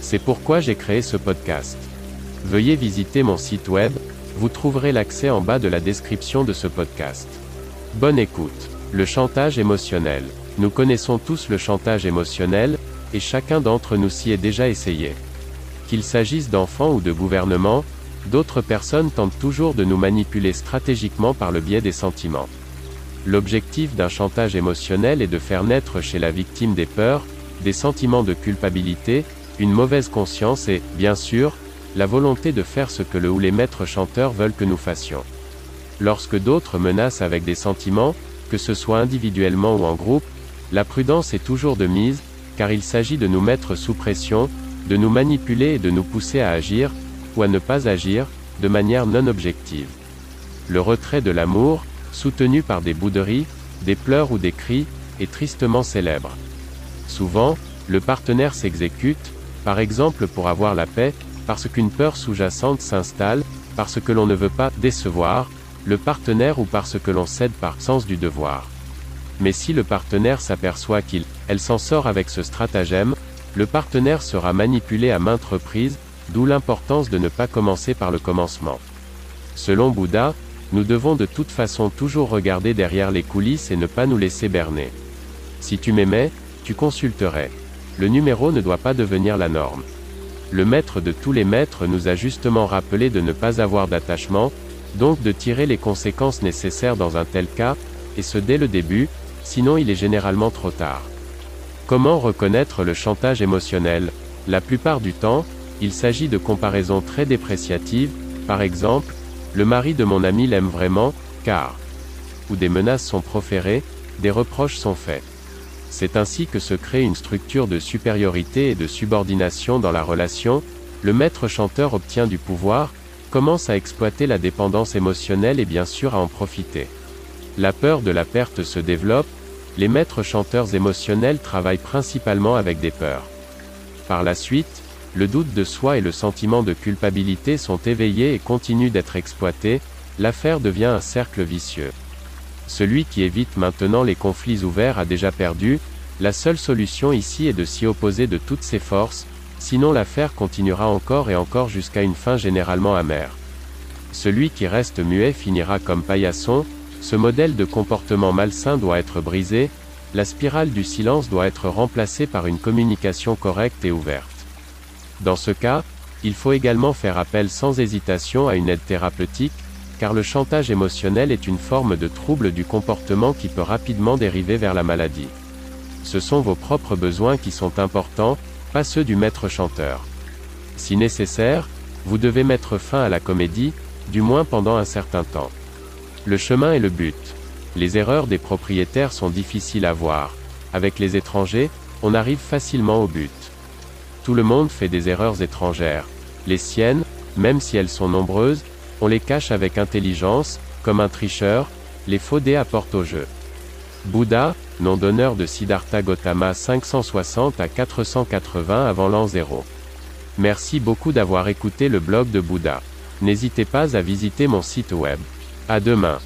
C'est pourquoi j'ai créé ce podcast. Veuillez visiter mon site web, vous trouverez l'accès en bas de la description de ce podcast. Bonne écoute. Le chantage émotionnel. Nous connaissons tous le chantage émotionnel, et chacun d'entre nous s'y est déjà essayé. Qu'il s'agisse d'enfants ou de gouvernements, d'autres personnes tentent toujours de nous manipuler stratégiquement par le biais des sentiments. L'objectif d'un chantage émotionnel est de faire naître chez la victime des peurs, des sentiments de culpabilité, une mauvaise conscience et, bien sûr, la volonté de faire ce que le ou les maîtres chanteurs veulent que nous fassions. Lorsque d'autres menacent avec des sentiments, que ce soit individuellement ou en groupe, la prudence est toujours de mise, car il s'agit de nous mettre sous pression, de nous manipuler et de nous pousser à agir, ou à ne pas agir, de manière non objective. Le retrait de l'amour, soutenu par des bouderies, des pleurs ou des cris, est tristement célèbre. Souvent, le partenaire s'exécute, par exemple pour avoir la paix, parce qu'une peur sous-jacente s'installe, parce que l'on ne veut pas décevoir le partenaire ou parce que l'on cède par sens du devoir. Mais si le partenaire s'aperçoit qu'il, elle s'en sort avec ce stratagème, le partenaire sera manipulé à maintes reprises, d'où l'importance de ne pas commencer par le commencement. Selon Bouddha, nous devons de toute façon toujours regarder derrière les coulisses et ne pas nous laisser berner. Si tu m'aimais, tu consulterais. Le numéro ne doit pas devenir la norme. Le maître de tous les maîtres nous a justement rappelé de ne pas avoir d'attachement, donc de tirer les conséquences nécessaires dans un tel cas, et ce dès le début, sinon il est généralement trop tard. Comment reconnaître le chantage émotionnel? La plupart du temps, il s'agit de comparaisons très dépréciatives, par exemple, le mari de mon ami l'aime vraiment, car. Où des menaces sont proférées, des reproches sont faits. C'est ainsi que se crée une structure de supériorité et de subordination dans la relation, le maître chanteur obtient du pouvoir, commence à exploiter la dépendance émotionnelle et bien sûr à en profiter. La peur de la perte se développe, les maîtres chanteurs émotionnels travaillent principalement avec des peurs. Par la suite, le doute de soi et le sentiment de culpabilité sont éveillés et continuent d'être exploités, l'affaire devient un cercle vicieux. Celui qui évite maintenant les conflits ouverts a déjà perdu, la seule solution ici est de s'y opposer de toutes ses forces, sinon l'affaire continuera encore et encore jusqu'à une fin généralement amère. Celui qui reste muet finira comme paillasson, ce modèle de comportement malsain doit être brisé, la spirale du silence doit être remplacée par une communication correcte et ouverte. Dans ce cas, il faut également faire appel sans hésitation à une aide thérapeutique, car le chantage émotionnel est une forme de trouble du comportement qui peut rapidement dériver vers la maladie. Ce sont vos propres besoins qui sont importants, pas ceux du maître chanteur. Si nécessaire, vous devez mettre fin à la comédie, du moins pendant un certain temps. Le chemin est le but. Les erreurs des propriétaires sont difficiles à voir. Avec les étrangers, on arrive facilement au but. Tout le monde fait des erreurs étrangères. Les siennes, même si elles sont nombreuses, on les cache avec intelligence, comme un tricheur, les faux dés apportent au jeu. Bouddha, nom d'honneur de Siddhartha Gautama 560 à 480 avant l'an 0. Merci beaucoup d'avoir écouté le blog de Bouddha. N'hésitez pas à visiter mon site web. À demain.